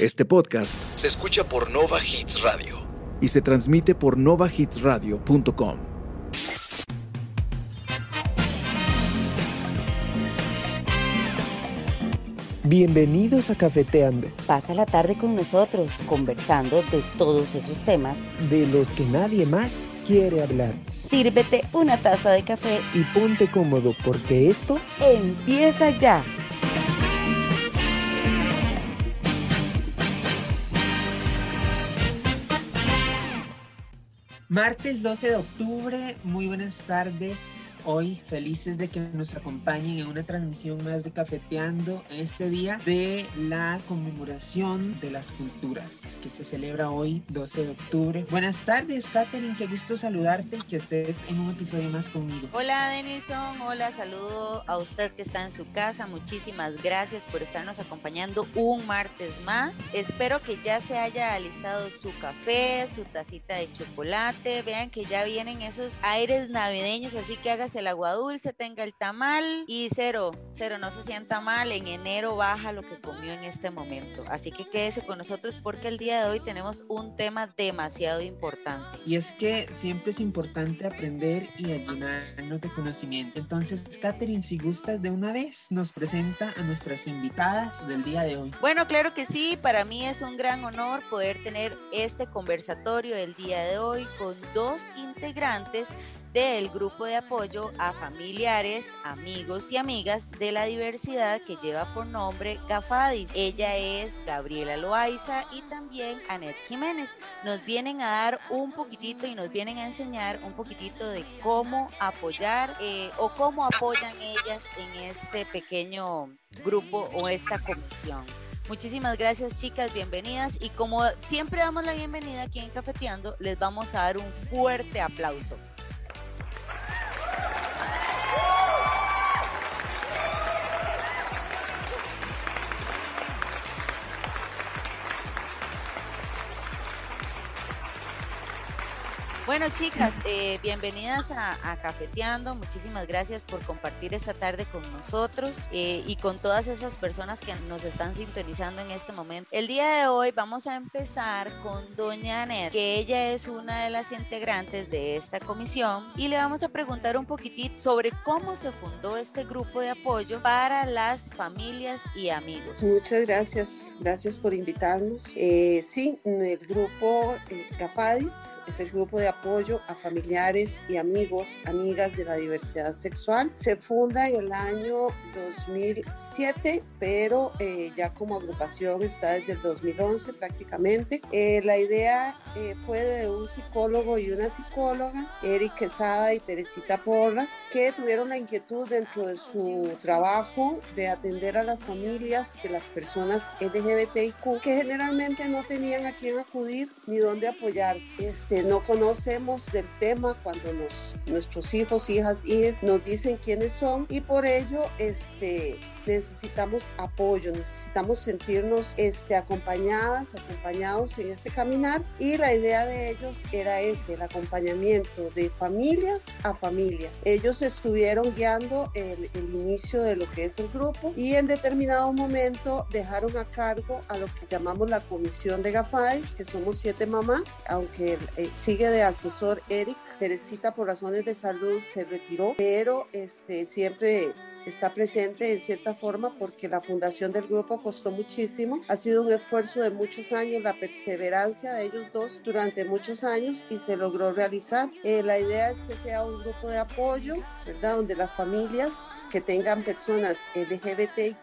Este podcast se escucha por Nova Hits Radio y se transmite por novahitsradio.com. Bienvenidos a Cafeteando, Pasa la tarde con nosotros, conversando de todos esos temas. de los que nadie más quiere hablar. Sírvete una taza de café Y ponte cómodo porque esto empieza ya. Martes 12 de octubre, muy buenas tardes. Hoy felices de que nos acompañen en una transmisión más de Cafeteando este día de la conmemoración de las culturas que se celebra hoy 12 de octubre. Buenas tardes, Katherine, qué gusto saludarte y que estés en un episodio más conmigo. Hola Denilson, hola, saludo a usted que está en su casa. Muchísimas gracias por estarnos acompañando un martes más. Espero que ya se haya alistado su café, su tacita de chocolate. Vean que ya vienen esos aires navideños, así que el agua dulce, tenga el tamal y cero, cero, no se sienta mal. En enero baja lo que comió en este momento. Así que quédese con nosotros porque el día de hoy tenemos un tema demasiado importante. Y es que siempre es importante aprender y llenarnos de conocimiento. Entonces, Katherine, si gustas de una vez, nos presenta a nuestras invitadas del día de hoy. Bueno, claro que sí, para mí es un gran honor poder tener este conversatorio el día de hoy con dos integrantes del grupo de apoyo a familiares, amigos y amigas de la diversidad que lleva por nombre GAFADIS. Ella es Gabriela Loaiza y también Anet Jiménez. Nos vienen a dar un poquitito y nos vienen a enseñar un poquitito de cómo apoyar eh, o cómo apoyan ellas en este pequeño grupo o esta comisión. Muchísimas gracias chicas, bienvenidas y como siempre damos la bienvenida aquí en Cafeteando, les vamos a dar un fuerte aplauso. Bueno, chicas, eh, bienvenidas a, Cafeteando. Muchísimas gracias por compartir esta tarde con nosotros eh, y con todas esas personas que nos están sintonizando en este momento. El día de hoy vamos a empezar con Doña Anet, que ella es una de las integrantes de esta comisión y le vamos a preguntar un poquitito sobre cómo se fundó este grupo de apoyo para las familias y amigos. Muchas gracias, gracias por invitarnos. Eh, sí, el grupo eh, GAFADIS es el grupo de apoyo a familiares y amigos, amigas de la diversidad sexual. Se funda en el año 2007, pero eh, ya como agrupación está desde el 2011 prácticamente. Eh, la idea eh, fue de un psicólogo y una psicóloga, Eric Quesada y Teresita Porras, que tuvieron la inquietud dentro de su trabajo de atender a las familias de las personas LGBTIQ que generalmente no tenían a quién acudir ni dónde apoyarse. Este, no del tema cuando nos, nuestros hijos, hijas, hijas nos dicen quiénes son y por ello este, necesitamos apoyo, necesitamos sentirnos este, acompañadas, acompañados en este caminar y la idea de ellos era ese, el acompañamiento de familias a familias. Ellos estuvieron guiando el, el inicio de lo que es el grupo y en determinado momento dejaron a cargo a lo que llamamos la comisión de GAFADES, que somos siete mamás, aunque eh, sigue de asesor Eric, Teresita por razones de salud se retiró, pero este, siempre está presente en cierta forma porque la fundación del grupo costó muchísimo. Ha sido un esfuerzo de muchos años, la perseverancia de ellos dos durante muchos años y se logró realizar. Eh, la idea es que sea un grupo de apoyo, ¿verdad? Donde las familias que tengan personas LGBTIQ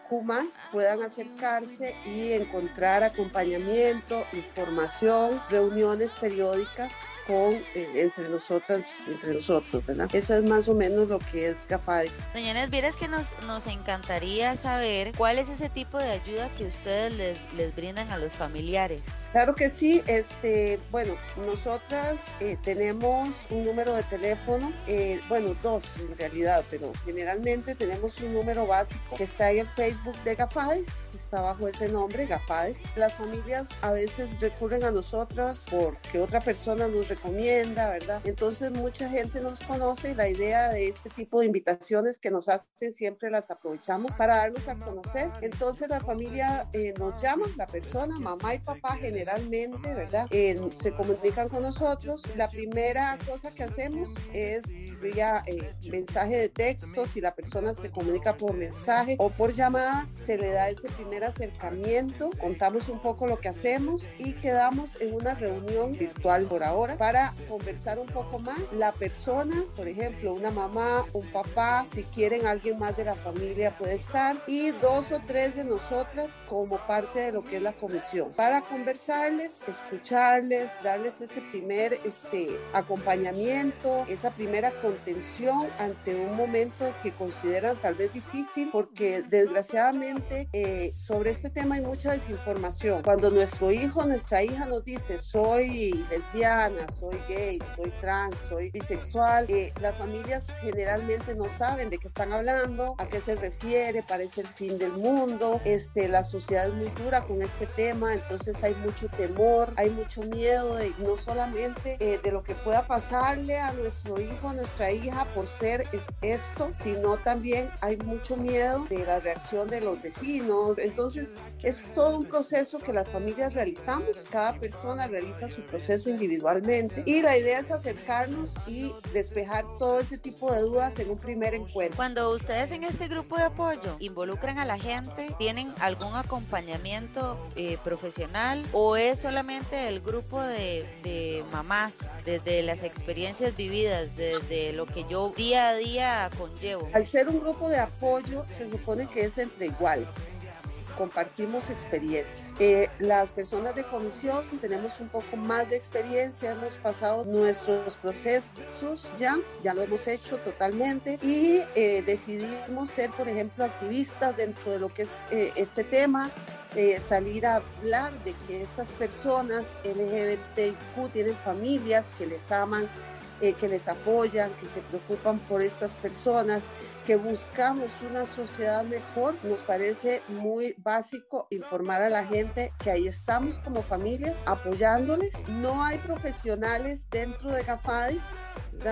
puedan acercarse y encontrar acompañamiento, información, reuniones periódicas con, eh, entre nosotras, entre nosotros, ¿verdad? Eso es más o menos lo que es GAFADES. Doña Inés, vieras que nos, nos encantaría saber cuál es ese tipo de ayuda que ustedes les, les brindan a los familiares. Claro que sí, este, bueno, nosotras eh, tenemos un número de teléfono, eh, bueno, dos en realidad, pero generalmente tenemos un número básico que está en el Facebook de GAFADES, está bajo ese nombre, GAFADES. Las familias a veces recurren a nosotras porque otra persona nos recomienda, ¿verdad? Entonces mucha gente nos conoce y la idea de este tipo de invitaciones que nos hacen siempre las aprovechamos para darnos a conocer. Entonces la familia eh, nos llama, la persona, mamá y papá generalmente, ¿verdad? Eh, se comunican con nosotros. La primera cosa que hacemos es vía eh, mensaje de texto, si la persona se comunica por mensaje o por llamada, se le da ese primer acercamiento, contamos un poco lo que hacemos y quedamos en una reunión virtual por ahora para conversar un poco más. La persona, por ejemplo, una mamá, un papá, si quieren alguien más de la familia puede estar y dos o tres de nosotras como parte de lo que es la comisión para conversarles, escucharles, darles ese primer este, acompañamiento, esa primera contención ante un momento que consideran tal vez difícil porque desgraciadamente eh, sobre este tema hay mucha desinformación. Cuando nuestro hijo, nuestra hija nos dice soy lesbiana, soy gay, soy trans, soy bisexual, eh, las familias generalmente no saben de qué están hablando, a qué se refiere, parece el fin del mundo, este, la sociedad es muy dura con este tema, entonces hay mucho temor, hay mucho miedo de no solamente eh, de lo que pueda pasarle a nuestro hijo, a nuestra hija por ser esto, sino también hay mucho miedo de la reacción de los vecinos. Entonces es todo un proceso que las familias realizamos, cada persona realiza su proceso individualmente y la idea es acercarnos y despejar todo ese tipo de dudas en un primer encuentro. Cuando ustedes en este grupo de apoyo involucran a la gente, ¿tienen algún acompañamiento eh, profesional o es solamente el grupo de, de mamás desde las experiencias vividas, desde lo que yo día a día conllevo? Al ser un grupo de apoyo, se supone que es entre iguales compartimos experiencias. Eh, las personas de comisión tenemos un poco más de experiencia, hemos pasado nuestros procesos ya, ya lo hemos hecho totalmente y eh, decidimos ser, por ejemplo, activistas dentro de lo que es eh, este tema. salir a hablar de que estas personas LGBTQ tienen familias que les aman, eh, que les apoyan, que se preocupan por estas personas, que buscamos una sociedad mejor. Nos parece muy básico informar a la gente que ahí estamos como familias apoyándoles. No hay profesionales dentro de GAFADIS,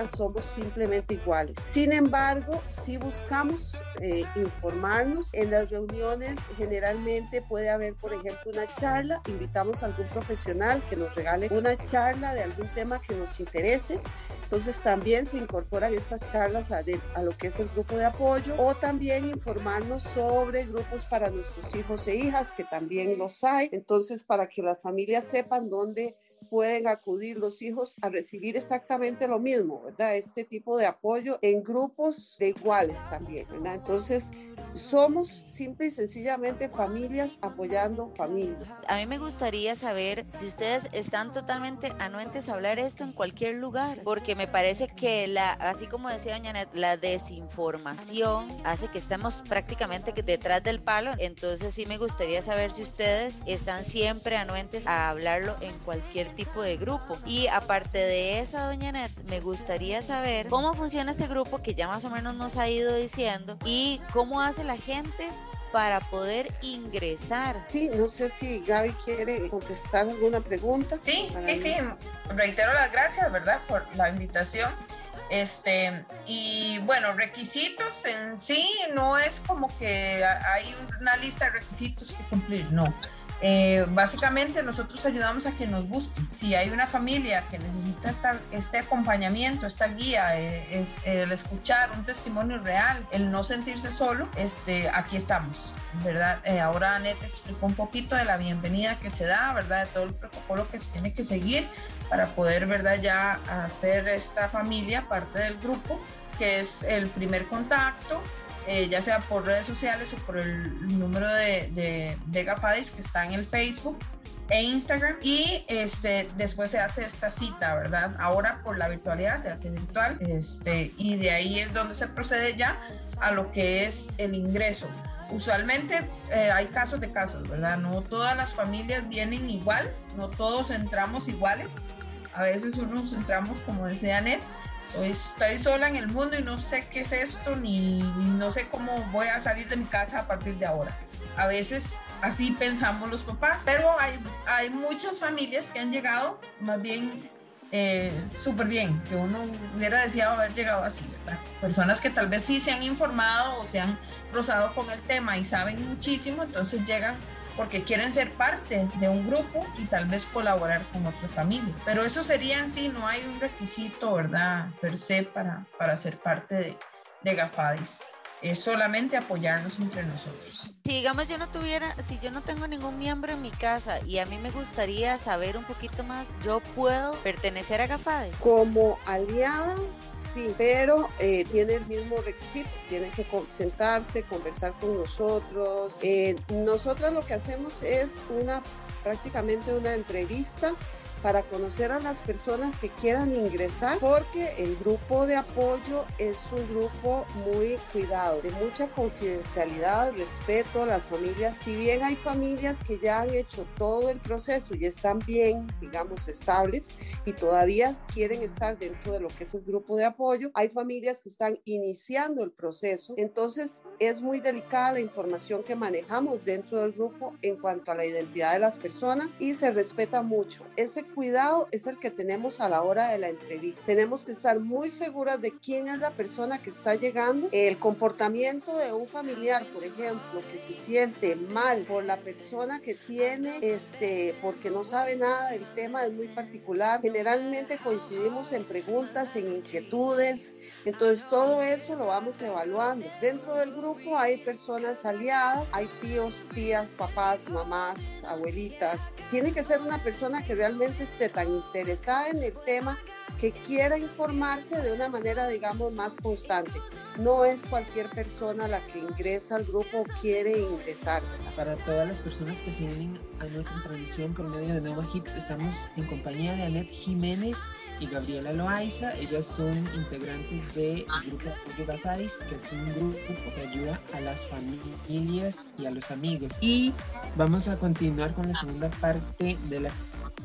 somos simplemente iguales. Sin embargo, si buscamos eh, informarnos en las reuniones, generalmente puede haber, por ejemplo, una charla, invitamos a algún profesional que nos regale una charla de algún tema que nos interese. Entonces también se incorporan estas charlas a, a, lo que es el grupo de apoyo o también informarnos sobre grupos para nuestros hijos e hijas, que también los hay. Entonces, para que las familias sepan dónde pueden acudir los hijos a recibir exactamente lo mismo, ¿verdad? Este tipo de apoyo en grupos de iguales también, ¿verdad? Entonces, somos simple y sencillamente familias apoyando familias. A mí me gustaría saber si ustedes están totalmente anuentes a hablar esto en cualquier lugar, porque me parece que la, así como decía doña Net, la desinformación hace que estemos prácticamente detrás del palo, entonces sí me gustaría saber si ustedes están siempre anuentes a hablarlo en cualquier tipo de grupo. Y aparte de esa, doña Net, me gustaría saber cómo funciona este grupo que ya más o menos nos ha ido diciendo y cómo hace la gente para poder ingresar. Sí, no sé si Gaby quiere contestar alguna pregunta. Sí, sí, sí. Reitero las gracias, ¿verdad? Por la invitación. Este, y bueno, requisitos en sí no es como que hay una lista de requisitos que cumplir, no. Eh, básicamente nosotros ayudamos a que nos busquen. Si hay una familia que necesita este acompañamiento, esta guía, eh, es, el escuchar un testimonio real, el no sentirse solo, este, aquí estamos, ¿verdad? Eh, ahora Anette explicó un poquito de la bienvenida que se da, ¿verdad? De todo el protocolo que se tiene que seguir para poder, ¿verdad? Ya hacer esta familia parte del grupo, que es el primer contacto, eh, ya sea por redes sociales o por el número de, de, de que está en el Facebook e Instagram y este después se hace esta cita, ¿verdad? Ahora por la virtualidad se hace virtual este, y de ahí es donde se procede ya a lo que es el ingreso. Usualmente eh, hay casos de casos, ¿verdad? No todas las familias vienen igual, no todos entramos iguales. A veces unos entramos, como decía Net, soy, estoy sola en el mundo y no sé qué es esto, ni, no sé cómo voy a salir de mi casa a partir de ahora. A veces así pensamos los papás, pero hay, hay muchas familias que han llegado más bien eh, súper bien, que uno hubiera deseado haber llegado así, ¿verdad? Personas que tal vez sí se han informado o se han rozado con el tema y saben muchísimo, entonces llegan porque quieren ser parte de un grupo y tal vez colaborar con otra familia. Pero eso sería en sí, no hay un requisito, ¿verdad? Per se para, para ser parte de, de GAFADIS es solamente apoyarnos entre nosotros. Si digamos yo no tuviera, si yo no tengo ningún miembro en mi casa y a mí me gustaría saber un poquito más, ¿yo puedo pertenecer a GAFADES? Como aliada, sí, pero eh, tiene el mismo requisito, tiene que sentarse, conversar con nosotros. Eh, nosotras lo que hacemos es una prácticamente una entrevista para conocer a las personas que quieran ingresar, porque el grupo de apoyo es un grupo muy cuidado, de mucha confidencialidad, respeto a las familias. Si bien hay familias que ya han hecho todo el proceso y están bien, digamos, estables y todavía quieren estar dentro de lo que es el grupo de apoyo, hay familias que están iniciando el proceso. Entonces, es muy delicada la información que manejamos dentro del grupo en cuanto a la identidad de las personas y se respeta mucho. Ese cuidado es el que tenemos a la hora de la entrevista. Tenemos que estar muy seguras de quién es la persona que está llegando. El comportamiento de un familiar, por ejemplo, que se siente mal por la persona que tiene, este, porque no sabe nada del tema, es muy particular. Generalmente coincidimos en preguntas, en inquietudes. Entonces todo eso lo vamos evaluando. Dentro del grupo hay personas aliadas, hay tíos, tías, papás, mamás, abuelitas. Tiene que ser una persona que realmente esté tan interesada en el tema que quiera informarse de una manera, digamos, más constante. No es cualquier persona la que ingresa al grupo o quiere ingresar. Para todas las personas que se unen a nuestra transmisión por medio de Nova Hits, estamos en compañía de Anet Jiménez y Gabriela Loaiza. Ellas son integrantes del grupo Apoyo Gatais, que es un grupo que ayuda a las familias y a los amigos. Y vamos a continuar con la segunda parte de la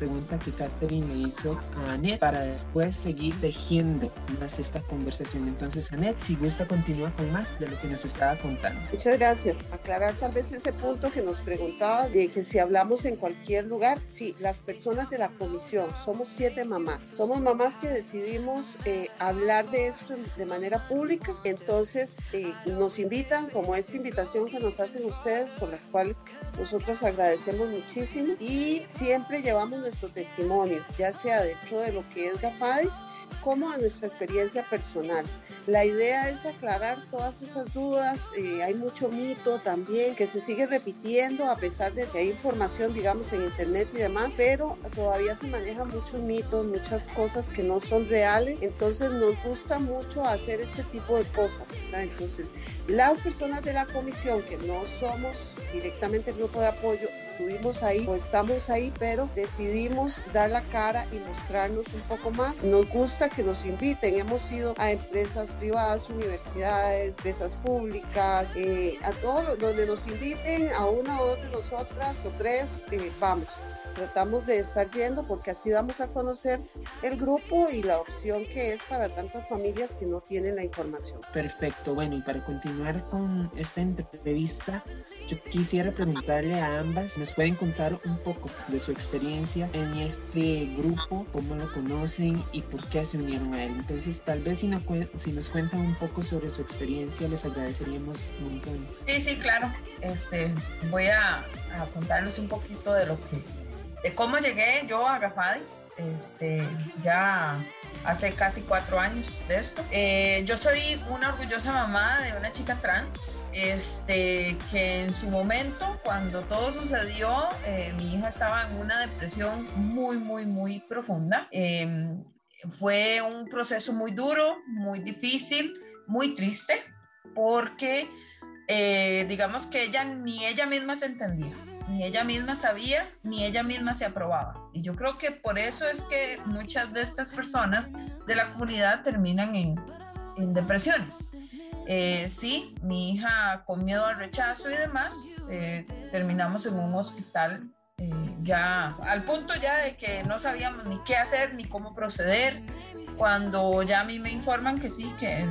pregunta que Catherine le hizo a Annette para después seguir tejiendo más esta conversación. Entonces, Annette, si gusta, continúa con más de lo que nos estaba contando. Muchas gracias. Aclarar tal vez ese punto que nos preguntaba de que si hablamos en cualquier lugar, sí, las personas de la comisión, somos siete mamás. Somos mamás que decidimos eh, hablar de esto de manera pública. Entonces, eh, nos invitan, como esta invitación que nos hacen ustedes, por las cuales nosotros agradecemos muchísimo y siempre llevamos nuestro testimonio, ya sea dentro de lo que es GAFADIS como de nuestra experiencia personal. La idea es aclarar todas esas dudas. Eh, hay mucho mito también que se sigue repitiendo a pesar de que hay información, digamos, en internet y demás, pero todavía se manejan muchos mitos, muchas cosas que no son reales. Entonces nos gusta mucho hacer este tipo de cosas. Entonces, las personas de la comisión que no somos directamente el grupo de apoyo, estuvimos ahí o estamos ahí, pero decidimos dar la cara y mostrarnos un poco más. Nos gusta que nos inviten. Hemos ido a empresas privadas, universidades, empresas públicas, eh, a todos donde nos inviten, a una o dos de nosotras o tres, eh, vamos tratamos de estar yendo porque así damos a conocer el grupo y la opción que es para tantas familias que no tienen la información. Perfecto, bueno, y para continuar con esta entrevista, yo quisiera preguntarle a ambas, ¿nos pueden contar un poco de su experiencia en este grupo, cómo lo conocen y por qué se unieron a él? Entonces, tal vez si nos, si nos cuentan un poco sobre su experiencia, les agradeceríamos montones. Sí, sí, claro. Este, voy a, a contarles un poquito de lo que de cómo llegué yo a Gafadis, este, ya hace casi cuatro años de esto. Eh, yo soy una orgullosa mamá de una chica trans, este, que en su momento, cuando todo sucedió, eh, mi hija estaba en una depresión muy, muy, muy profunda. Em, fue un proceso muy duro, muy difícil, muy triste, porque eh, digamos que ella ni ella misma se entendía ni ella misma sabía, ni ella misma se aprobaba. Y yo creo que por eso es que muchas de estas personas de la comunidad terminan en, en depresiones. Eh, sí, mi hija con miedo al rechazo y demás, eh, terminamos en un hospital eh, ya al punto ya de que no sabíamos ni qué hacer ni cómo proceder. Cuando ya a mí me informan que sí, que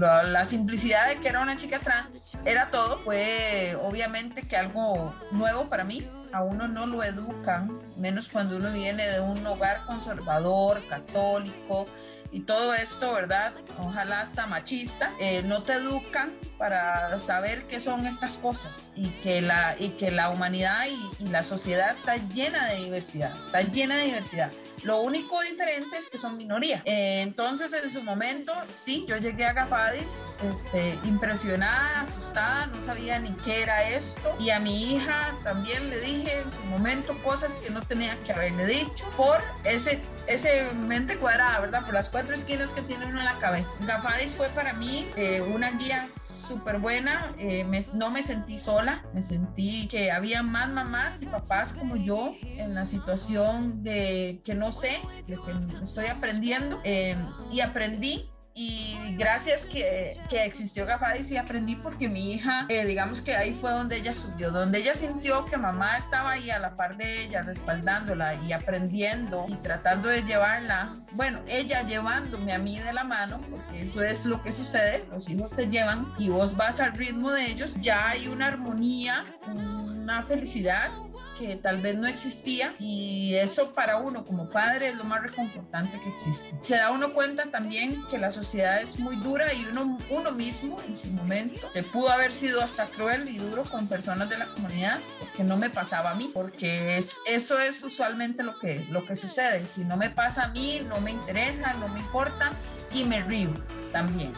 la, la, simplicidad de que era una chica trans era todo, fue obviamente que algo nuevo para mí, a uno no lo educan, menos cuando uno viene de un hogar conservador, católico, y todo esto, ¿verdad? Ojalá hasta machista, eh, no te educan para saber qué son estas cosas y que la, y que la humanidad y, y la sociedad está llena de diversidad, está llena de diversidad. Lo único diferente es que son minoría. Eh, entonces, en su momento, sí, yo llegué a Gafadis este, impresionada, asustada, no sabía ni qué era esto. Y a mi hija también le dije en su momento cosas que no tenía que haberle dicho por ese, ese mente cuadrada, ¿verdad? Por las cuatro esquinas que tiene uno en la cabeza. Gafadis fue para mí eh, una guía súper buena, eh, no me sentí sola, me sentí que había más mamás y papás como yo en la situación de que no sé, de que estoy aprendiendo eh, y aprendí y gracias que, que existió Gafadis y aprendí porque mi hija, eh, digamos que ahí fue donde ella subió, donde ella sintió que mamá estaba ahí a la par de ella, respaldándola y aprendiendo y tratando de llevarla, bueno, ella llevándome a mí de la mano, porque eso es lo que sucede, los hijos te llevan y vos vas al ritmo de ellos, ya hay una armonía, una felicidad que tal vez no existía y eso para uno como padre es lo más reconfortante que existe. Se da uno cuenta también que la sociedad es muy dura y uno, uno mismo en su momento te pudo haber sido hasta cruel y duro con personas de la comunidad porque no me pasaba a mí, porque es, eso es usualmente lo que, lo que sucede. Si no me pasa a mí, no me interesa, no me importa y me río también.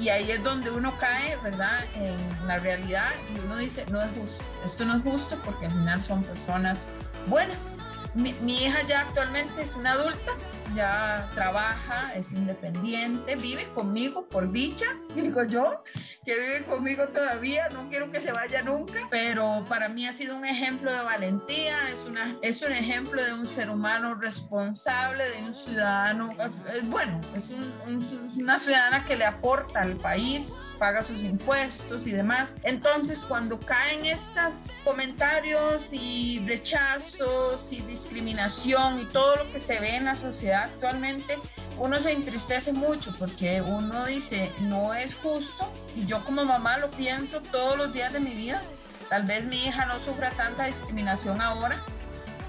Y ahí es donde uno cae, ¿verdad? En la realidad y uno dice, no es justo, esto no es justo porque al final son personas buenas. Mi, mi hija ya actualmente es una adulta, ya trabaja, es independiente, vive conmigo por dicha, digo yo, que vive conmigo todavía, no quiero que se vaya nunca, pero para mí ha sido un ejemplo de valentía, es, una, es un ejemplo de un ser humano responsable, de un ciudadano, es, es bueno, es un, un, una ciudadana que le aporta al país, paga sus impuestos y demás. Entonces, cuando caen estos comentarios y rechazos y discriminación y todo lo que se ve en la sociedad, actualmente, uno se entristece mucho porque uno dice, no es justo y yo como mamá lo pienso todos los días de mi vida. Tal vez mi hija no sufra tanta discriminación ahora,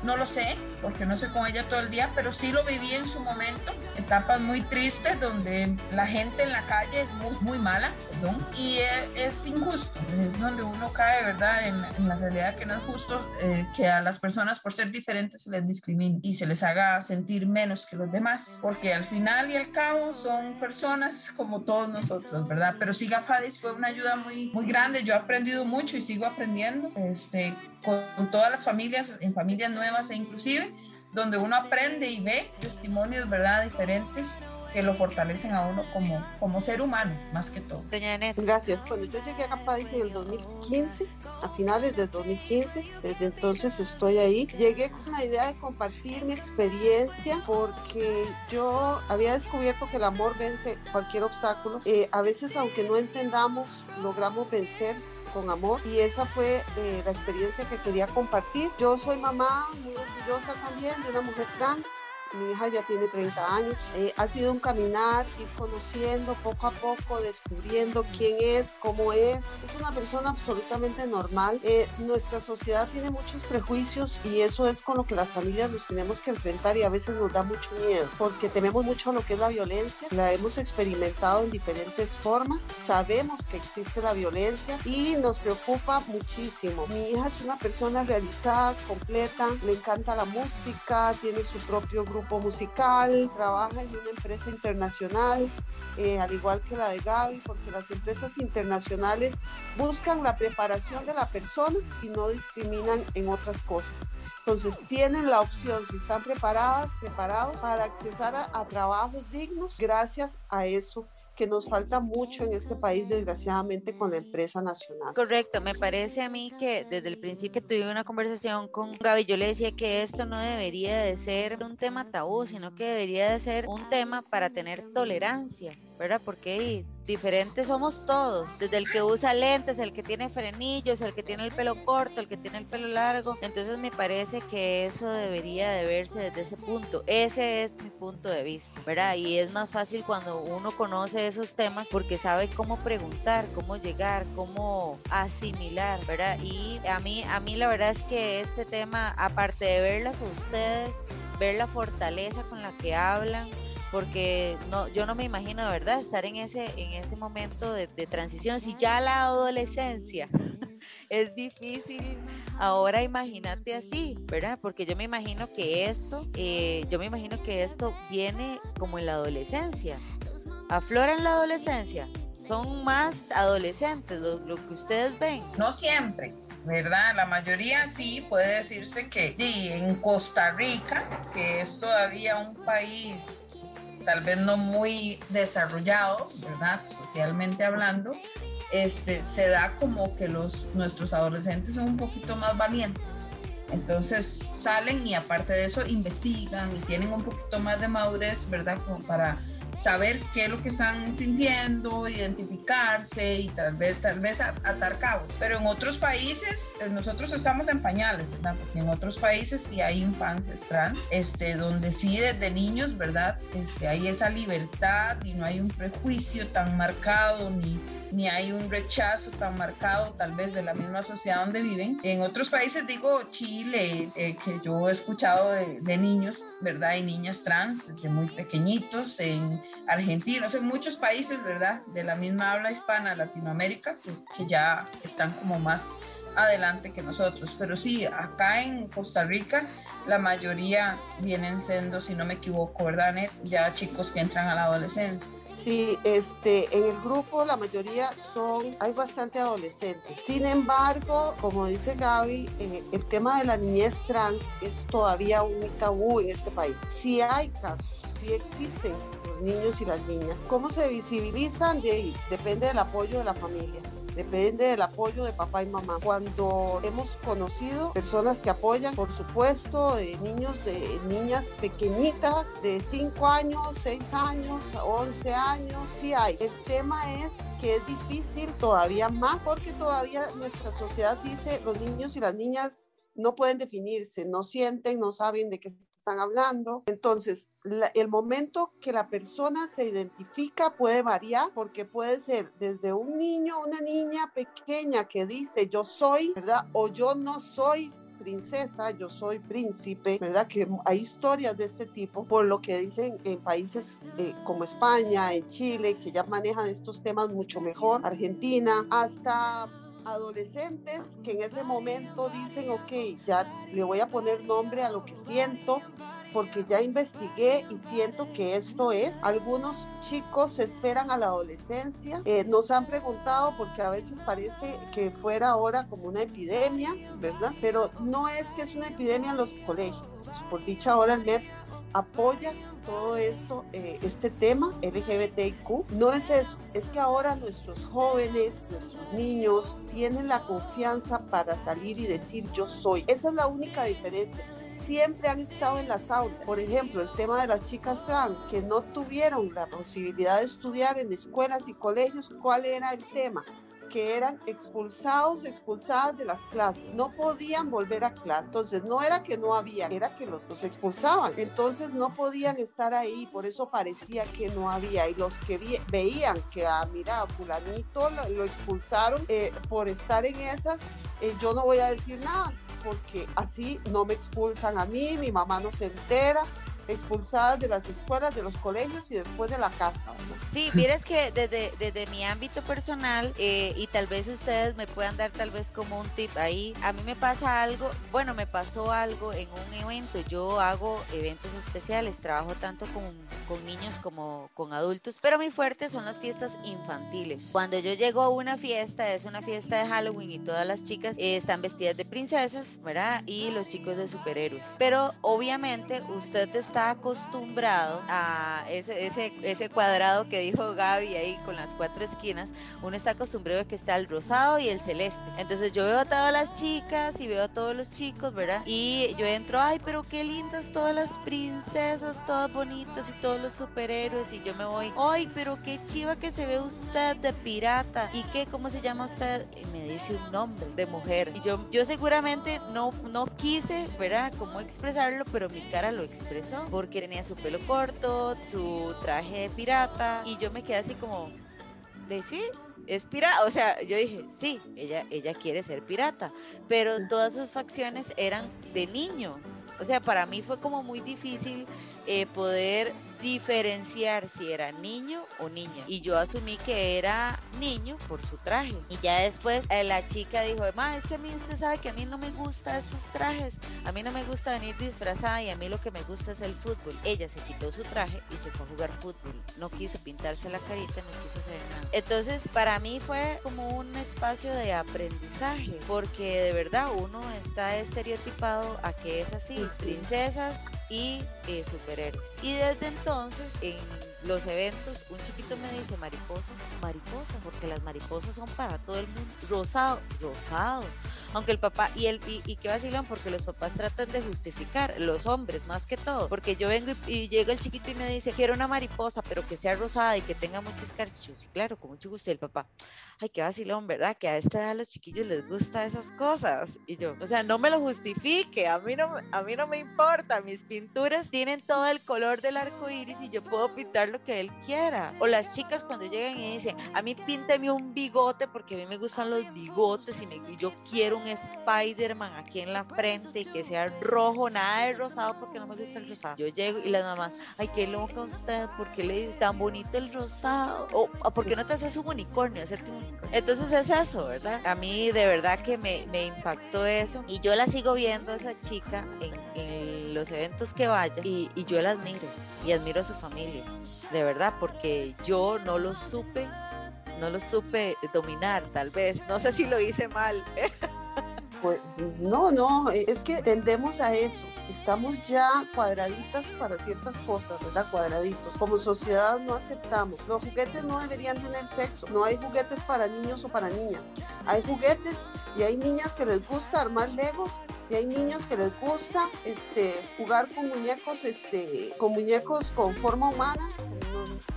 no lo sé, porque no sé con ella todo el día, pero sí lo viví en su momento, etapas muy tristes donde la gente en la calle es muy, muy mala, perdón, y es, es injusto, es donde uno cae, ¿verdad?, en, la realidad que no es justo eh, que a las personas por ser diferentes se les discrimine y se les haga sentir menos que los demás, porque al final y al cabo son personas como todos nosotros, ¿verdad? Pero sí, Gafadis fue una ayuda muy, muy grande, yo he aprendido mucho y sigo aprendiendo, este, con todas las familias, en familias nuevas e inclusive, donde uno aprende y ve testimonios, ¿verdad?, diferentes que lo fortalecen a uno como, como ser humano, más que todo. Doña Anet. Gracias. Cuando yo llegué a Capadis en el 2015, a finales del 2015, desde entonces estoy ahí, llegué con la idea de compartir mi experiencia porque yo había descubierto que el amor vence cualquier obstáculo. Eh, a veces, aunque no entendamos, logramos vencer con amor y esa fue eh, la experiencia que quería compartir. Yo soy mamá muy orgullosa también de una mujer trans. Mi hija ya tiene 30 años. Eh, ha sido un caminar, ir conociendo poco a poco, descubriendo quién es, cómo es. Es una persona absolutamente normal. Eh, nuestra sociedad tiene muchos prejuicios y eso es con lo que las familias nos tenemos que enfrentar y a veces nos da mucho miedo porque tememos mucho lo que es la violencia. La hemos experimentado en diferentes formas. Sabemos que existe la violencia y nos preocupa muchísimo. Mi hija es una persona realizada, completa, le encanta la música, tiene su propio grupo musical, trabaja en una empresa internacional, eh, al igual que la de Gaby, porque las empresas internacionales buscan la preparación de la persona y no discriminan en otras cosas. Entonces tienen la opción, si están preparadas, preparados para accesar a, a trabajos dignos gracias a eso que nos falta mucho en este país, desgraciadamente, con la empresa nacional. Correcto, me parece a mí que desde el principio que tuve una conversación con Gaby, yo le decía que esto no debería de ser un tema tabú, sino que debería de ser un tema para tener tolerancia ¿verdad? Porque diferentes somos todos, desde el que usa lentes, el que tiene frenillos, el que tiene el pelo corto, el que tiene el pelo largo. Entonces me parece que eso debería de verse desde ese punto. Ese es mi punto de vista, ¿verdad? Y es más fácil cuando uno conoce esos temas porque sabe cómo preguntar, cómo llegar, cómo asimilar, ¿verdad? Y a mí, a mí la verdad es que este tema, aparte de verlas a ustedes, ver la fortaleza con la que hablan, porque no, yo no me imagino de verdad estar en ese, en ese momento de, transición. Si ya la adolescencia es difícil, ahora imagínate así, ¿verdad? Porque yo me imagino que esto, eh, yo me imagino que esto viene como en la adolescencia. Aflora en la adolescencia. Son más adolescentes lo, lo que ustedes ven. No siempre. ¿verdad? La mayoría sí puede decirse que sí, en Costa Rica, que es todavía un país tal vez no muy desarrollado, ¿verdad? Socialmente hablando, este, se da como que los, nuestros adolescentes son un poquito más valientes. Entonces salen y aparte de eso investigan y tienen un poquito más de madurez, ¿verdad? Como para saber qué es lo que están sintiendo, identificarse y tal vez, tal vez atar cabos. Pero en otros países, eh, nosotros estamos en pañales, ¿verdad? Porque en otros países sí hay infancias trans, este, donde sí desde niños, ¿verdad? Este, hay esa libertad y no hay un prejuicio tan marcado ni ni hay un rechazo tan marcado tal vez de la misma sociedad donde viven. En otros países, digo Chile, eh, que yo he escuchado de, niños, ¿verdad? Y niñas trans desde muy pequeñitos, en Argentina, en muchos países, ¿verdad? De la misma habla hispana, Latinoamérica, que, ya están como más adelante que nosotros. Pero sí, acá en Costa Rica la mayoría vienen siendo, si no me equivoco, ¿verdad, Ya chicos que entran a la adolescencia. Sí, este, en el grupo la mayoría son, hay bastante adolescentes. Sin embargo, como dice Gaby, eh, el tema de la niñez trans es todavía un tabú en este país. Sí hay casos, existen los niños y las niñas. ¿Cómo se visibilizan? De, depende del apoyo de la familia depende del apoyo de papá y mamá. Cuando hemos conocido personas que apoyan, por supuesto, niños, de niñas pequeñitas, de 5 años, 6 años, 11 años, sí hay. El tema es que es difícil todavía más porque todavía nuestra sociedad dice los niños y las niñas no pueden definirse, no sienten, no saben de qué están hablando. Entonces, el momento que la persona se identifica puede variar porque puede ser desde un niño, una niña pequeña que dice yo soy, ¿verdad? O yo no soy princesa, yo soy príncipe, ¿verdad? Que hay historias de este tipo, por lo que dicen en países eh, como España, en Chile, que ya manejan estos temas mucho mejor, Argentina, hasta adolescentes que en ese momento dicen, ok, ya le voy a poner nombre a lo que siento, porque ya investigué y siento que esto es. Algunos chicos esperan a la adolescencia. Eh, nos han preguntado porque a veces parece que fuera ahora como una epidemia, ¿verdad? Pero no es que es una epidemia en los colegios. Por dicha ahora el MEP apoya todo esto, eh, este tema LGBTIQ. No es eso, es que ahora nuestros jóvenes, nuestros niños tienen la confianza para salir y decir yo soy. Esa es la única diferencia siempre han estado en las aulas. Por ejemplo, el tema de las chicas trans que no tuvieron la posibilidad de estudiar en escuelas y colegios, ¿cuál era el tema? Que eran expulsados, expulsadas de las clases, no podían volver a clase. Entonces, no era que no había, era que los, los expulsaban. Entonces, no podían estar ahí, por eso parecía que no había. Y los que veían que, ah, mira, fulanito lo, expulsaron eh, por estar en esas, eh, yo no voy a decir nada, porque así no me expulsan a mí, mi mamá no se entera expulsadas de las escuelas, de los colegios y después de la casa. Sí, mires que desde, desde mi ámbito personal eh, y tal vez ustedes me puedan dar tal vez como un tip ahí, a mí me pasa algo, bueno, me pasó algo en un evento, yo hago eventos especiales, trabajo tanto con, con niños como con adultos, pero mi fuerte son las fiestas infantiles. Cuando yo llego a una fiesta, es una fiesta de Halloween y todas las chicas eh, están vestidas de princesas, ¿verdad? Y los chicos de superhéroes. Pero obviamente usted está está acostumbrado a ese, ese, ese cuadrado que dijo Gaby ahí con las cuatro esquinas, uno está acostumbrado a que está el rosado y el celeste. Entonces yo veo a todas las chicas y veo a todos los chicos, ¿verdad? Y yo entro, ay, pero qué lindas todas las princesas, todas bonitas y todos los superhéroes. Y yo me voy, ay, pero qué chiva que se ve usted de pirata. ¿Y qué? ¿Cómo se llama usted? Y me dice un nombre de mujer. Y yo, yo seguramente no, no quise, ¿verdad? Cómo expresarlo, pero mi cara lo expresó. Porque tenía su pelo corto, su traje de pirata. Y yo me quedé así como, de sí, es pirata, o sea, yo dije, sí, ella, ella quiere ser pirata, pero todas sus facciones eran de niño. O sea, para mí fue como muy difícil eh, poder diferenciar si era niño o niña. Y yo asumí que era niño por su traje. Y ya después eh, la chica dijo, ma, es que a mí usted sabe que a mí no me gusta estos trajes. A mí no me gusta venir disfrazada y a mí lo que me gusta es el fútbol. Ella se quitó su traje y se fue a jugar fútbol. No quiso pintarse la carita, no quiso hacer nada. Entonces, para mí fue como un espacio de aprendizaje, porque de verdad uno está estereotipado a que es así, princesas y eh, superhéroes. Y desde entonces, en los eventos, un chiquito me dice mariposa, mariposa, porque las mariposas son para todo el mundo. Rosado, rosado. Aunque el papá, y el, y, qué vacilón, porque los papás tratan de justificar, los hombres más que todo. Porque yo vengo y, llega el chiquito y me dice, quiero una mariposa, pero que sea rosada y que tenga muchos carcichos. Sí, claro, con mucho gusto. Y el papá, ay, qué vacilón, ¿verdad? Que a esta edad a los chiquillos les gusta esas cosas. Y yo, o sea, no me lo justifique, a mí no, a mí no me importa. Mis pinturas tienen todo el color del arco iris y yo puedo pintar lo que él quiera. O las chicas cuando llegan y dicen, a mí pínteme un bigote porque a mí me gustan los bigotes y, me, y yo quiero un Spider-Man aquí en la frente y que sea rojo, nada de rosado porque no me gusta el rosado. Yo llego y las mamás, ay, qué loca usted, ¿por qué le dice tan bonito el rosado? O ¿por qué no te haces un unicornio? Hacerte un unicornio. Entonces es eso, ¿verdad? A mí de verdad que me, impactó eso y yo la sigo viendo a esa chica en, los eventos que vaya y, y yo la admiro y admiro a su familia, de verdad, porque yo no lo supe no lo supe dominar, tal vez. No sé si lo hice mal. Pues no, no, es que tendemos a eso. Estamos ya cuadraditas para ciertas cosas, ¿verdad? Cuadraditos. Como sociedad no aceptamos. Los juguetes no deberían tener sexo. No hay juguetes para niños o para niñas. Hay juguetes y hay niñas que les gusta armar legos y hay niños que les gusta este, jugar con muñecos, este, con muñecos con forma humana,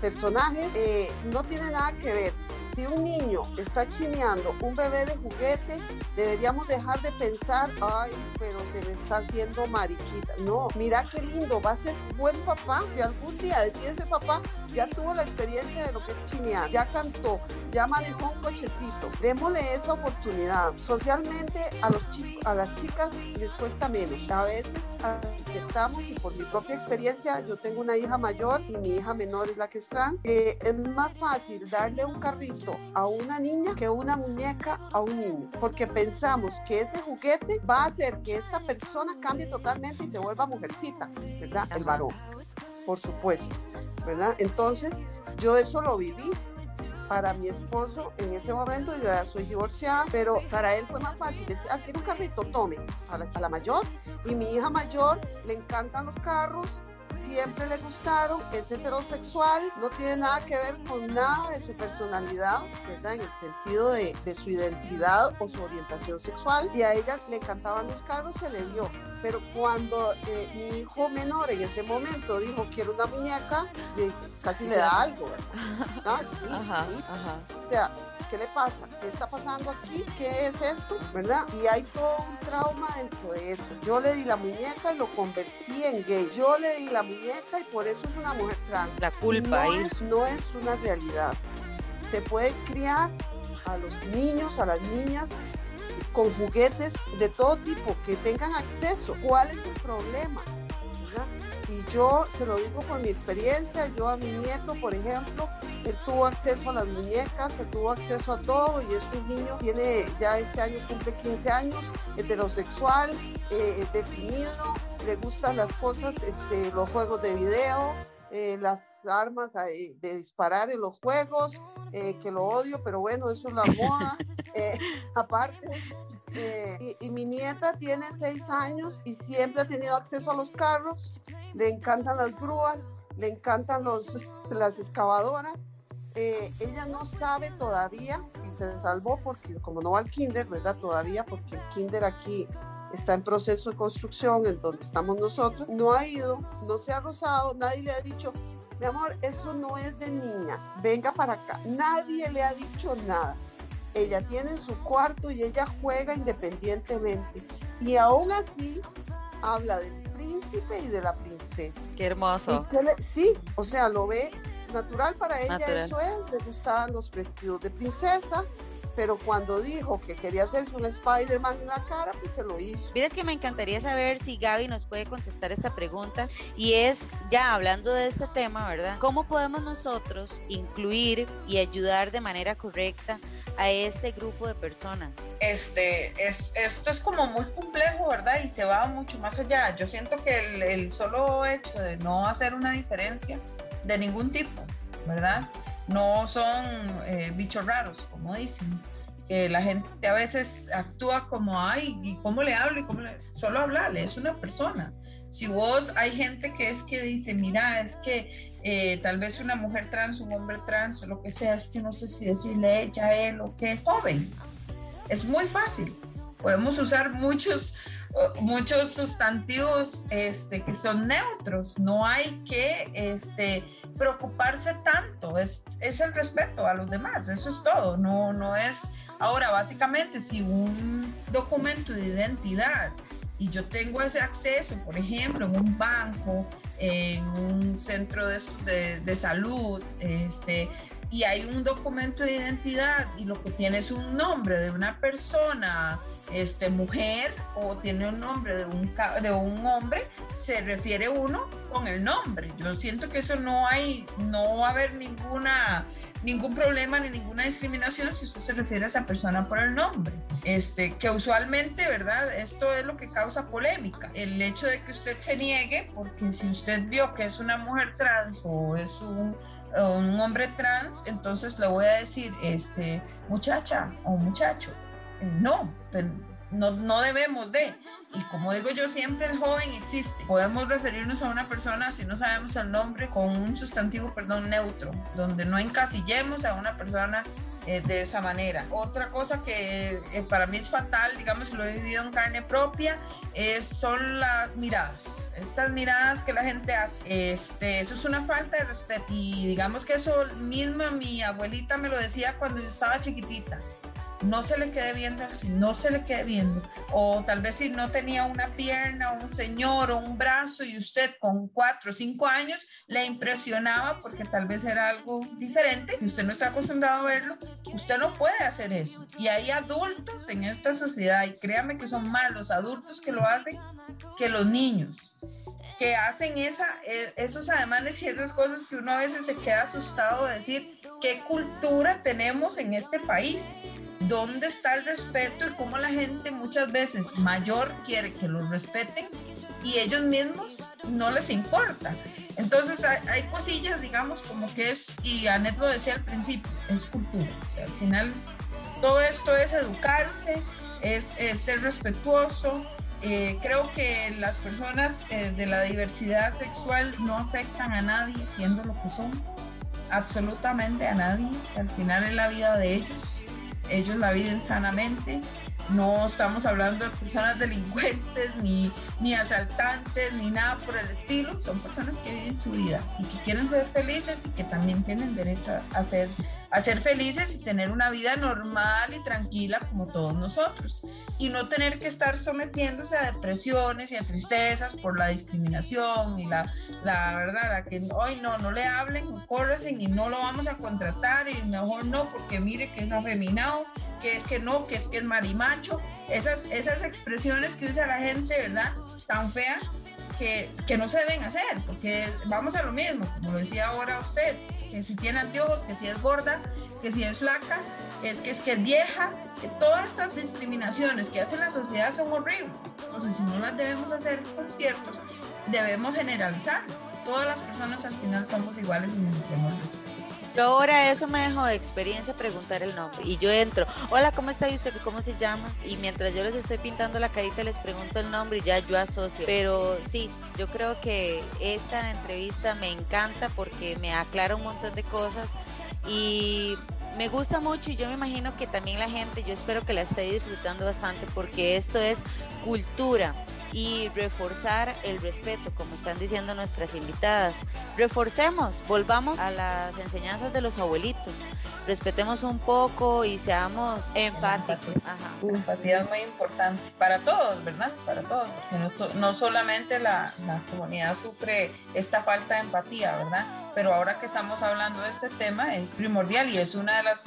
personajes. Eh, no tiene nada que ver si un niño está chineando un bebé de juguete, deberíamos dejar de pensar, ay, pero se me está haciendo mariquita. No, mira qué lindo, va a ser buen papá. Si algún día decide ser papá, ya tuvo la experiencia de lo que es chinear, ya cantó, ya manejó un cochecito. Démosle esa oportunidad. Socialmente a, los a las chicas les cuesta menos. A veces aceptamos y por mi propia experiencia, yo tengo una hija mayor y mi hija menor es la que es trans, eh, es más fácil darle un carrito a una niña que una muñeca a un niño, porque pensamos que ese juguete va a hacer que esta persona cambie totalmente y se vuelva mujercita, ¿verdad? El varón, por supuesto, ¿verdad? Entonces, yo eso lo viví para mi esposo en ese momento, yo ya soy divorciada, pero para él fue más fácil decir, ah, quiero un carrito, tome, a la, a la mayor, y mi hija mayor le encantan los carros, siempre le gustaron, es heterosexual, no tiene nada que ver con nada de su personalidad, ¿verdad? En el sentido de, de su identidad o su orientación sexual. Y a ella le encantaban los carros, se le dio. Pero cuando eh, mi hijo menor en ese momento dijo, quiero una muñeca, y casi le da algo, ¿verdad? Ah, sí, Ajá, sí. ajá. O sea, ¿qué le pasa? ¿Qué está pasando aquí? ¿Qué es esto? ¿Verdad? Y hay todo un trauma dentro de eso. Yo le di la muñeca y lo convertí en gay. Yo le di la muñeca y por eso es una mujer trans. La culpa no ahí. Es, no es una realidad. Se puede criar a los niños, a las niñas con juguetes de todo tipo, que tengan acceso. ¿Cuál es el problema? Y yo se lo digo por mi experiencia, yo a mi nieto, por ejemplo, él tuvo acceso a las muñecas, él tuvo acceso a todo y es un niño, tiene ya este año cumple 15 años, heterosexual, eh, definido, le gustan las cosas, este, los juegos de video, eh, las armas eh, de disparar en los juegos, eh, que lo odio, pero bueno, eso es la moda. Eh, aparte, Eh, y, mi nieta tiene seis años y siempre ha tenido acceso a los carros, le encantan las grúas, le encantan los, las excavadoras. Eh, ella no sabe todavía y se salvó porque como no va al kinder, ¿verdad? Todavía porque el kinder aquí está en proceso de construcción en donde estamos nosotros, no ha ido, no se ha rozado, nadie le ha dicho, mi amor, eso no es de niñas, venga para acá, nadie le ha dicho nada. Ella tiene su cuarto y ella juega independientemente. Y aún así habla del príncipe y de la princesa. Qué hermoso. sí, o sea, lo ve natural para ella, eso es, le gustaban los vestidos de princesa, pero cuando dijo que quería hacerse un Spider-Man en la cara, pues se lo hizo. Mira, es que me encantaría saber si Gaby nos puede contestar esta pregunta y es, ya hablando de este tema, ¿verdad? ¿Cómo podemos nosotros incluir y ayudar de manera correcta a este grupo de personas? Este, es, esto es como muy complejo, ¿verdad? Y se va mucho más allá. Yo siento que el, el solo hecho de no hacer una diferencia de ningún tipo, ¿verdad? no son eh, bichos raros, como dicen. que la gente a veces actúa como, ay, ¿y cómo le hablo? ¿Y cómo le... Solo hablarle, es una persona. Si vos hay gente que es que dice, mira, es que eh, tal vez una mujer trans, un hombre trans, lo que sea, es que no sé si decirle ella, él o qué, joven. Es muy fácil. Podemos usar muchos muchos sustantivos este, que son neutros. No hay que este, preocuparse tanto. Es, es el respeto a los demás. Eso es todo. No, no es. Ahora, básicamente, si un documento de identidad y yo tengo ese acceso, por ejemplo, en un banco, en un centro de, de, salud, este, y hay un documento de identidad y lo que tiene es un nombre de una persona este, mujer o tiene un nombre de un, de un hombre, se refiere uno con el nombre. Yo siento que eso no hay, no va a haber ninguna, ningún problema ni ninguna discriminación si usted se refiere a esa persona por el nombre. Este, que usualmente, ¿verdad? Esto es lo que causa polémica. El hecho de que usted se niegue, porque si usted vio que es una mujer trans o es un un hombre trans, entonces le voy a decir, este, muchacha o muchacho, no, no, no debemos de. Y como digo yo siempre, el joven existe. Podemos referirnos a una persona si no sabemos el nombre con un sustantivo, perdón, neutro, donde no encasillemos a una persona eh, de esa manera. Otra cosa que eh, para mí es fatal, digamos, lo he vivido en carne propia, es, son las miradas. Estas miradas que la gente hace, este, eso es una falta de respeto. Y digamos que eso mismo mi abuelita me lo decía cuando yo estaba chiquitita no se le quede viendo no se le quede viendo. O tal vez si no tenía una pierna, un señor o un brazo y usted con cuatro o cinco años le impresionaba porque tal vez era algo diferente y usted no está acostumbrado a verlo, usted no puede hacer eso. Y hay adultos en esta sociedad y créame que son más los adultos que lo hacen que los niños que hacen esa, e, esos ademanes y esas cosas que uno a veces se queda asustado de decir qué cultura tenemos en este país dónde está el respeto y cómo la gente muchas veces mayor quiere que los respeten y ellos mismos no les importa. Entonces hay, cosillas, digamos, como que es, y Anet lo decía al principio, es cultura. al final todo esto es educarse, es, ser respetuoso. Eh, creo que las personas eh, de la diversidad sexual no afectan a nadie siendo lo que son, absolutamente a nadie. Al final es la vida de ellos ellos la viven sanamente. No estamos hablando de personas delincuentes, ni, ni asaltantes, ni nada por el estilo. Son personas que viven su vida y que quieren ser felices y que también tienen derecho a ser a ser felices y tener una vida normal y tranquila como todos nosotros y no tener que estar sometiéndose a depresiones y a tristezas por la discriminación y la, la verdad, a que hoy no, no le hablen, córresen y no lo vamos a contratar y mejor no porque mire que es afeminado, que es que no, que es que es marimacho, esas, esas expresiones que usa la gente, ¿verdad? Tan feas que, que no se deben hacer, porque vamos a lo mismo, como decía ahora usted, que si tiene anteojos, que si es gorda, que si es flaca, es que es que es vieja, todas estas discriminaciones que hace la sociedad son horribles. Entonces, si no las debemos hacer por ciertos, debemos generalizarlas. Todas las personas al final somos iguales y merecemos respeto. Yo ahora eso me dejó de experiencia preguntar el nombre. Y yo entro, hola, ¿cómo está usted? ¿Cómo se llama? Y mientras yo les estoy pintando la carita les pregunto el nombre y ya yo asocio. Pero sí, yo creo que esta entrevista me encanta porque me aclara un montón de cosas y me gusta mucho y yo me imagino que también la gente, yo espero que la esté disfrutando bastante porque esto es cultura y reforzar el respeto, como están diciendo nuestras invitadas. Reforcemos, volvamos a las enseñanzas de los abuelitos, respetemos un poco y seamos empáticos. La empatía es muy importante para todos, ¿verdad? Para todos, porque no, solamente la, la comunidad sufre esta falta de empatía, ¿verdad? Pero ahora que estamos hablando de este tema es primordial y es una de las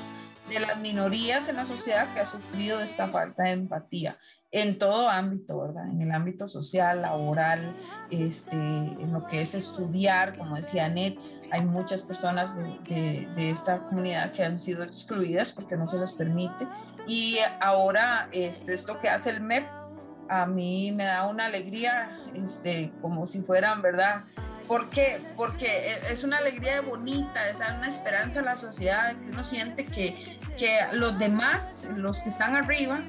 de las minorías en la sociedad que ha sufrido esta falta de empatía en todo ámbito, ¿verdad? En el ámbito social, laboral, este, en lo que es estudiar, como decía Net, hay muchas personas de, de, esta comunidad que han sido excluidas porque no se les permite. Y ahora este, esto que hace el MEP, a mí me da una alegría, este, como si fueran, ¿verdad? ¿Por qué? Porque e, es una alegría bonita, es una esperanza a la sociedad, que uno siente que, que los demás, los que están arriba,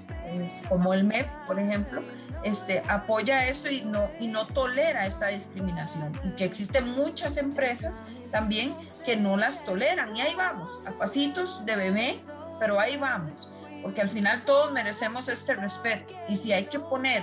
como el MEP, por ejemplo, este, apoya esto y no, y no tolera esta discriminación. Y que existen muchas empresas también que no las toleran. Y ahí vamos, a pasitos de bebé, pero ahí vamos. Porque al final todos merecemos este respeto. Y si hay que poner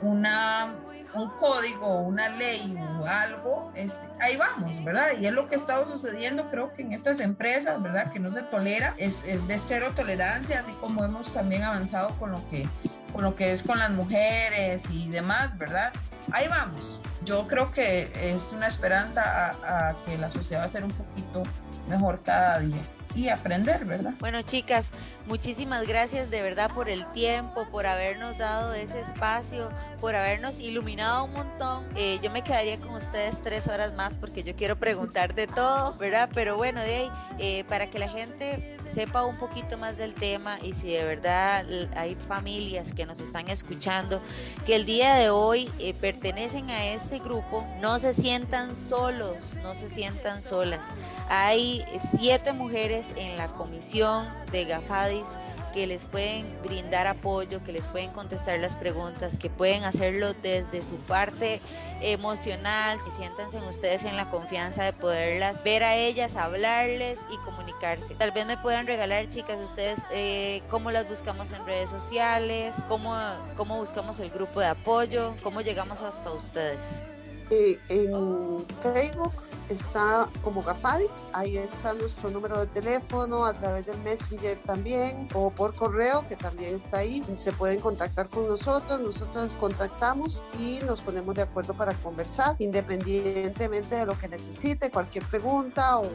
una un código, una ley o algo, este, ahí vamos, ¿verdad? Y es lo que ha estado sucediendo, creo que en estas empresas, ¿verdad? Que no se tolera, es, es de cero tolerancia, así como hemos también avanzado con lo que, con lo que es con las mujeres y demás, ¿verdad? Ahí vamos. Yo creo que es una esperanza a, a que la sociedad va a ser un poquito mejor cada día y aprender, ¿verdad? Bueno, chicas, muchísimas gracias de verdad por el tiempo, por habernos dado ese espacio, por habernos iluminado un montón. Eh, yo me quedaría con ustedes tres horas más porque yo quiero preguntar de todo, ¿verdad? Pero bueno, de ahí, eh, para que la gente sepa un poquito más del tema y si de verdad hay familias que nos están escuchando, que el día de hoy eh, pertenecen a este grupo, no se sientan solos, no se sientan solas. Hay siete mujeres en la comisión de GAFADIS que les pueden brindar apoyo, que les pueden contestar las preguntas, que pueden hacerlo desde su parte emocional, si siéntanse ustedes en la confianza de poderlas ver a ellas, hablarles y comunicarse. Tal vez me puedan regalar, chicas, ustedes eh, cómo las buscamos en redes sociales, cómo, cómo buscamos el grupo de apoyo, cómo llegamos hasta ustedes. Eh, en Facebook está como Gafadis, ahí está nuestro número de teléfono, a través del Messenger también, o por correo, que también está ahí. Se pueden contactar con nosotros, nosotros les contactamos y nos ponemos de acuerdo para conversar, independientemente de lo que necesite, cualquier pregunta o,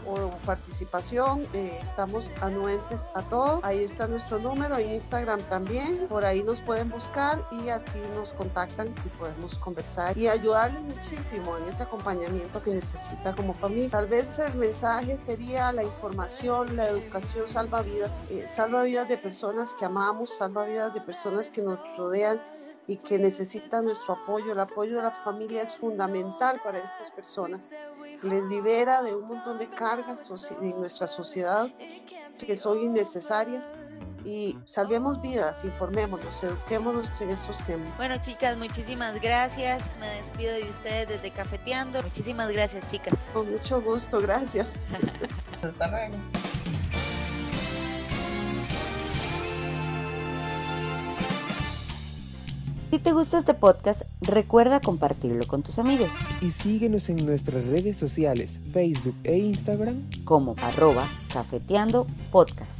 participación, eh, estamos anuentes a todo. Ahí está nuestro número, en Instagram también, por ahí nos pueden buscar y así nos contactan y podemos conversar y ayudarles muchísimo en ese acompañamiento que necesita como familia. Tal vez el mensaje sería la información, la educación salva vidas, eh, salva vidas de personas que amamos, salva vidas de personas que nos rodean y que necesitan nuestro apoyo. El apoyo de la familia es fundamental para estas personas. Les libera de un montón de cargas en nuestra sociedad que son innecesarias y salvemos vidas, informémonos, eduquémonos en estos temas. Bueno, chicas, muchísimas gracias. Me despido de ustedes desde Cafeteando. Muchísimas gracias, chicas. Con mucho gusto, gracias. Hasta luego. Si te gusta este podcast, recuerda compartirlo con tus amigos. Y síguenos en nuestras redes sociales, Facebook e Instagram como arroba cafeteando podcast.